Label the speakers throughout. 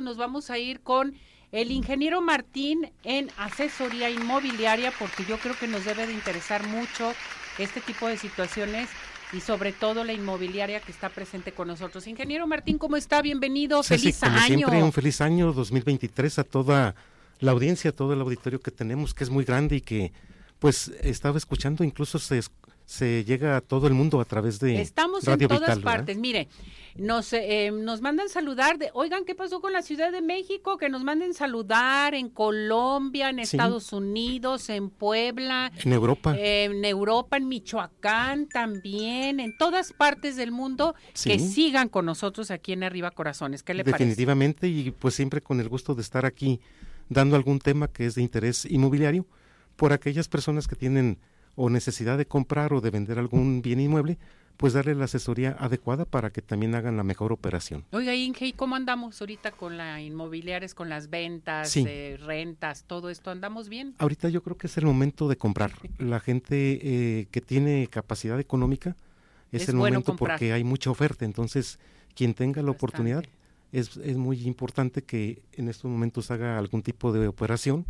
Speaker 1: nos vamos a ir con el ingeniero Martín en asesoría inmobiliaria, porque yo creo que nos debe de interesar mucho este tipo de situaciones y sobre todo la inmobiliaria que está presente con nosotros. Ingeniero Martín, ¿cómo está? Bienvenido, feliz
Speaker 2: como
Speaker 1: año.
Speaker 2: Siempre un feliz año 2023 a toda la audiencia, a todo el auditorio que tenemos, que es muy grande y que pues estaba escuchando, incluso se, se llega a todo el mundo a través de
Speaker 1: Estamos en todas partes. Mire, nos, eh, nos mandan saludar, de, oigan, ¿qué pasó con la Ciudad de México? Que nos manden saludar en Colombia, en Estados Unidos, en Puebla.
Speaker 2: En Europa.
Speaker 1: en Europa, en Michoacán también, en todas partes del mundo, que sigan con nosotros aquí en Arriba Corazones. ¿Qué le
Speaker 2: Definitivamente, y pues siempre con el gusto de estar aquí dando algún tema que es de interés inmobiliario por aquellas personas que tienen o necesidad de comprar o de vender algún bien inmueble, pues darle la asesoría adecuada para que también hagan la mejor operación.
Speaker 1: Oiga, Inge, cómo andamos ahorita con la inmobiliarias, con las ventas, eh, rentas, todo esto? ¿Andamos bien?
Speaker 2: Ahorita yo creo que es el momento de comprar. La gente eh, que tiene capacidad económica es, el momento porque hay mucha oferta. Entonces, quien tenga la oportunidad, es, es muy importante que en estos momentos haga algún tipo de operación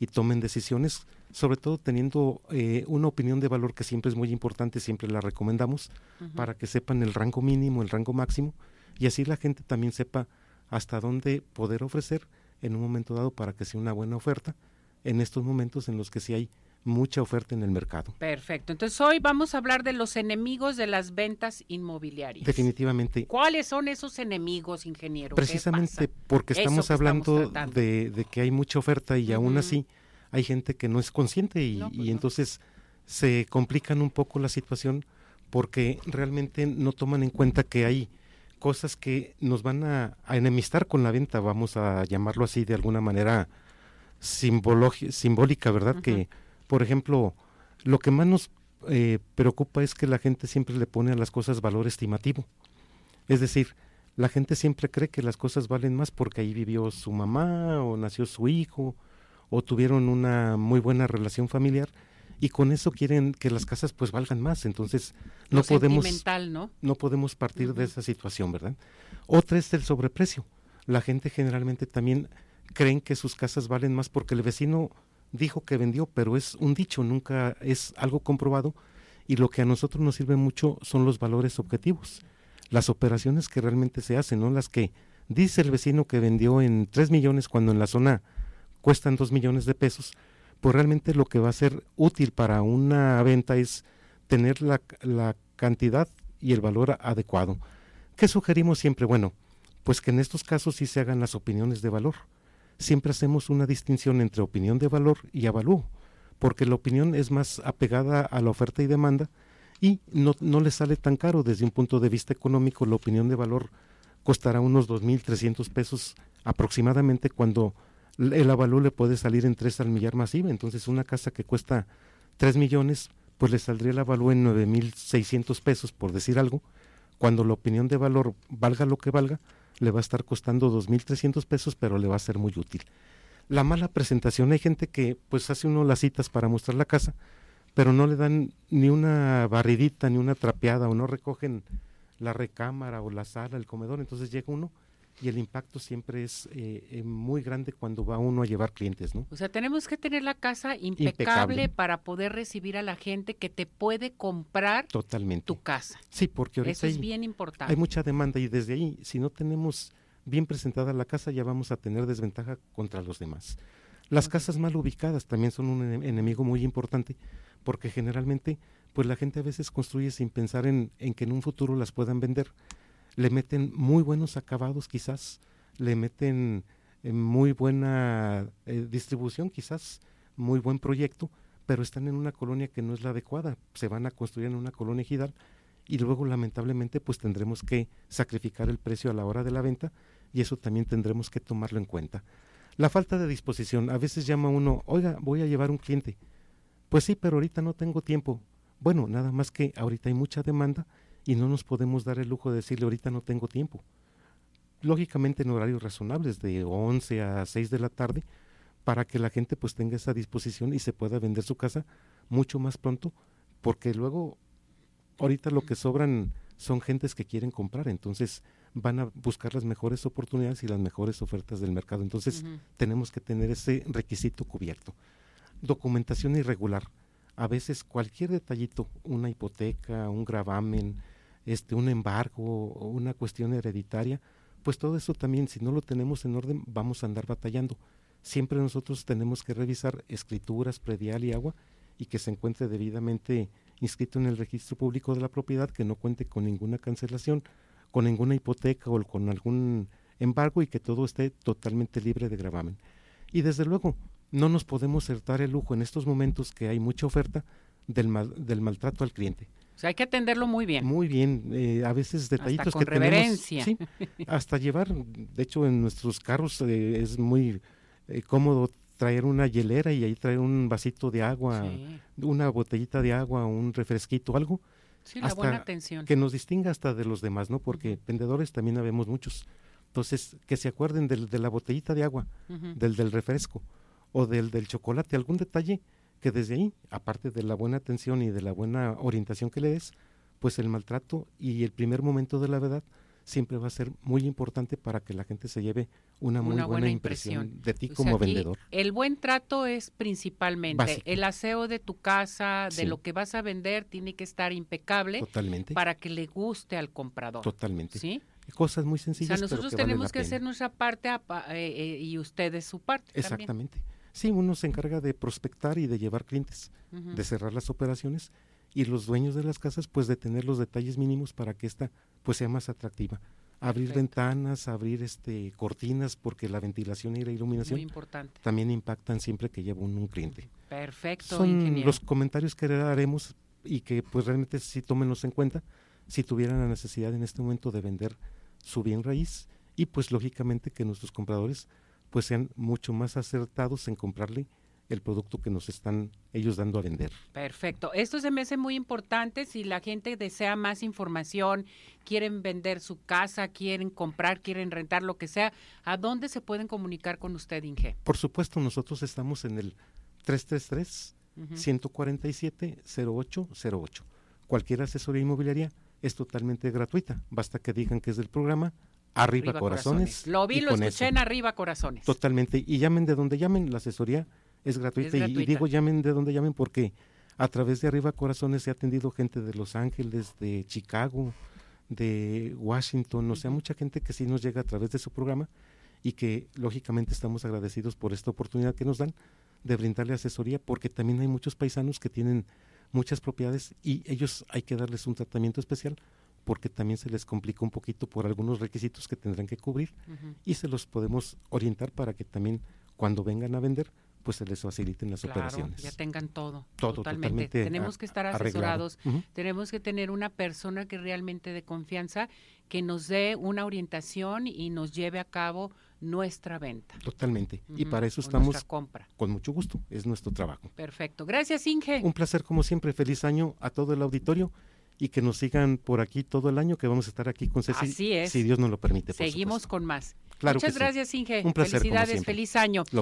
Speaker 2: y tomen decisiones, sobre todo teniendo eh, una opinión de valor que siempre es muy importante, siempre la recomendamos, para que sepan el rango mínimo, el rango máximo, y así la gente también sepa hasta dónde poder ofrecer en un momento dado para que sea una buena oferta en estos momentos en los que sí hay mucha oferta en el mercado.
Speaker 1: Perfecto. Entonces hoy vamos a hablar de los enemigos de las ventas inmobiliarias.
Speaker 2: Definitivamente.
Speaker 1: ¿Cuáles son esos enemigos, ingeniero?
Speaker 2: Precisamente porque estamos hablando de, que hay mucha oferta y aún así hay gente que no es consciente y, pues entonces se complican un poco la situación porque realmente no toman en cuenta que hay cosas que nos van a, enemistar con la venta, vamos a llamarlo así de alguna manera simbólica, ¿verdad? Que por ejemplo, lo que más nos eh, preocupa es que la gente siempre le pone a las cosas valor estimativo. Es decir, la gente siempre cree que las cosas valen más porque ahí vivió su mamá o nació su hijo o tuvieron una muy buena relación familiar y con eso quieren que las casas pues valgan más. Entonces no podemos
Speaker 1: ¿no?
Speaker 2: no podemos partir de esa situación, ¿verdad? Otra es el sobreprecio. La gente generalmente también creen que sus casas valen más porque el vecino dijo que vendió, pero es un dicho, nunca es algo comprobado y lo que a nosotros nos sirve mucho son los valores objetivos, las operaciones que realmente se hacen, no las que dice el vecino que vendió en 3 millones cuando en la zona cuestan 2 millones de pesos, pues realmente lo que va a ser útil para una venta es tener la, la cantidad y el valor adecuado. ¿Qué sugerimos siempre? Bueno, pues que en estos casos sí se hagan las opiniones de valor siempre hacemos una distinción entre opinión de valor y avalúo, porque la opinión es más apegada a la oferta y demanda y no, no le sale tan caro desde un punto de vista económico. La opinión de valor costará unos 2.300 pesos aproximadamente cuando el avalúo le puede salir en 3 al millar masiva. Entonces una casa que cuesta 3 millones, pues le saldría el avalúo en 9.600 pesos, por decir algo, cuando la opinión de valor valga lo que valga, le va a estar costando 2.300 pesos, pero le va a ser muy útil. La mala presentación, hay gente que pues hace uno las citas para mostrar la casa, pero no le dan ni una barridita, ni una trapeada, o no recogen la recámara o la sala, el comedor, entonces llega uno y el impacto siempre es eh, eh, muy grande cuando va uno a llevar clientes, ¿no?
Speaker 1: O sea, tenemos que tener la casa impecable, para poder recibir a la gente que te puede comprar
Speaker 2: Totalmente.
Speaker 1: tu casa.
Speaker 2: Sí, porque ahorita
Speaker 1: Eso es bien importante.
Speaker 2: Hay mucha demanda y desde ahí, si no tenemos bien presentada la casa, ya vamos a tener desventaja contra los demás. Las casas mal ubicadas también son un enemigo muy importante porque generalmente pues la gente a veces construye sin pensar en, en que en un futuro las puedan vender le meten muy buenos acabados quizás, le meten eh, muy buena eh, distribución quizás, muy buen proyecto, pero están en una colonia que no es la adecuada, se van a construir en una colonia ejidal y luego lamentablemente pues tendremos que sacrificar el precio a la hora de la venta y eso también tendremos que tomarlo en cuenta. La falta de disposición, a veces llama uno, oiga, voy a llevar un cliente. Pues sí, pero ahorita no tengo tiempo. Bueno, nada más que ahorita hay mucha demanda y no nos podemos dar el lujo de decirle ahorita no tengo tiempo. Lógicamente en horarios razonables de 11 a 6 de la tarde para que la gente pues tenga esa disposición y se pueda vender su casa mucho más pronto porque luego ahorita lo que sobran son gentes que quieren comprar, entonces van a buscar las mejores oportunidades y las mejores ofertas del mercado. Entonces, tenemos que tener ese requisito cubierto. Documentación irregular. A veces cualquier detallito, una hipoteca, un gravamen, este, un embargo, una cuestión hereditaria, pues todo eso también, si no lo tenemos en orden, vamos a andar batallando. Siempre nosotros tenemos que revisar escrituras, predial y agua y que se encuentre debidamente inscrito en el registro público de la propiedad, que no cuente con ninguna cancelación, con ninguna hipoteca o con algún embargo y que todo esté totalmente libre de gravamen. Y desde luego, no nos podemos dar el lujo en estos momentos que hay mucha oferta del, del maltrato al cliente.
Speaker 1: O sea, hay que atenderlo muy bien.
Speaker 2: Muy bien, eh, a veces detallitos hasta con
Speaker 1: que reverencia.
Speaker 2: tenemos, sí, hasta llevar, de hecho en nuestros carros eh, es muy eh, cómodo traer una hielera y ahí traer un vasito de agua, una botellita de agua, un refresquito, algo.
Speaker 1: Sí, la buena atención.
Speaker 2: Que nos distinga hasta de los demás, ¿no? Porque vendedores también habemos muchos. Entonces, que se acuerden del, de la botellita de agua, del del refresco o del del chocolate, algún detalle que desde ahí, aparte de la buena atención y de la buena orientación que le des, pues el maltrato y el primer momento de la verdad siempre va a ser muy importante para que la gente se lleve una muy buena, impresión, de ti como vendedor.
Speaker 1: El buen trato es principalmente el aseo de tu casa, de lo que vas a vender, tiene que estar impecable
Speaker 2: Totalmente.
Speaker 1: para que le guste al comprador.
Speaker 2: Totalmente.
Speaker 1: ¿Sí?
Speaker 2: Cosas muy sencillas.
Speaker 1: O sea, nosotros tenemos que hacer nuestra parte eh, eh, y ustedes su parte.
Speaker 2: Exactamente. Sí, uno se encarga de prospectar y de llevar clientes, de cerrar las operaciones y los dueños de las casas pues de tener los detalles mínimos para que esta pues sea más atractiva. Abrir ventanas, abrir este cortinas porque la ventilación y la iluminación también impactan siempre que lleva un, cliente.
Speaker 1: Perfecto.
Speaker 2: Son los comentarios que haremos y que pues realmente sí tómenlos en cuenta si tuvieran la necesidad en este momento de vender su bien raíz y pues lógicamente que nuestros compradores pues sean mucho más acertados en comprarle el producto que nos están ellos dando a vender.
Speaker 1: Perfecto. Esto se me hace muy importante. Si la gente desea más información, quieren vender su casa, quieren comprar, quieren rentar, lo que sea, ¿a dónde se pueden comunicar con usted, Inge?
Speaker 2: Por supuesto, nosotros estamos en el 333-147-0808. Cualquier asesoría inmobiliaria es totalmente gratuita. Basta que digan que es del programa Arriba, corazones.
Speaker 1: Lo vi, lo escuché en Arriba Corazones.
Speaker 2: Totalmente. Y llamen de donde llamen, la asesoría es gratuita. Y, digo llamen de donde llamen porque a través de Arriba Corazones se ha atendido gente de Los Ángeles, de Chicago, de Washington, o sea, mucha gente que sí nos llega a través de su programa y que lógicamente estamos agradecidos por esta oportunidad que nos dan de brindarle asesoría porque también hay muchos paisanos que tienen muchas propiedades y ellos hay que darles un tratamiento especial porque también se les complica un poquito por algunos requisitos que tendrán que cubrir y se los podemos orientar para que también cuando vengan a vender pues se les faciliten las operaciones.
Speaker 1: Ya tengan todo.
Speaker 2: Todo
Speaker 1: totalmente. Tenemos que estar asesorados, tenemos que tener una persona que realmente de confianza que nos dé una orientación y nos lleve a cabo nuestra venta.
Speaker 2: Totalmente. Y para eso estamos compra. con mucho gusto. Es nuestro trabajo.
Speaker 1: Perfecto. Gracias, Inge.
Speaker 2: Un placer como siempre. Feliz año a todo el auditorio y que nos sigan por aquí todo el año, que vamos a estar aquí con Ceci,
Speaker 1: Así es.
Speaker 2: si Dios nos lo permite.
Speaker 1: Seguimos con más.
Speaker 2: Claro
Speaker 1: Muchas gracias, Inge.
Speaker 2: Un placer,
Speaker 1: Felicidades, feliz año.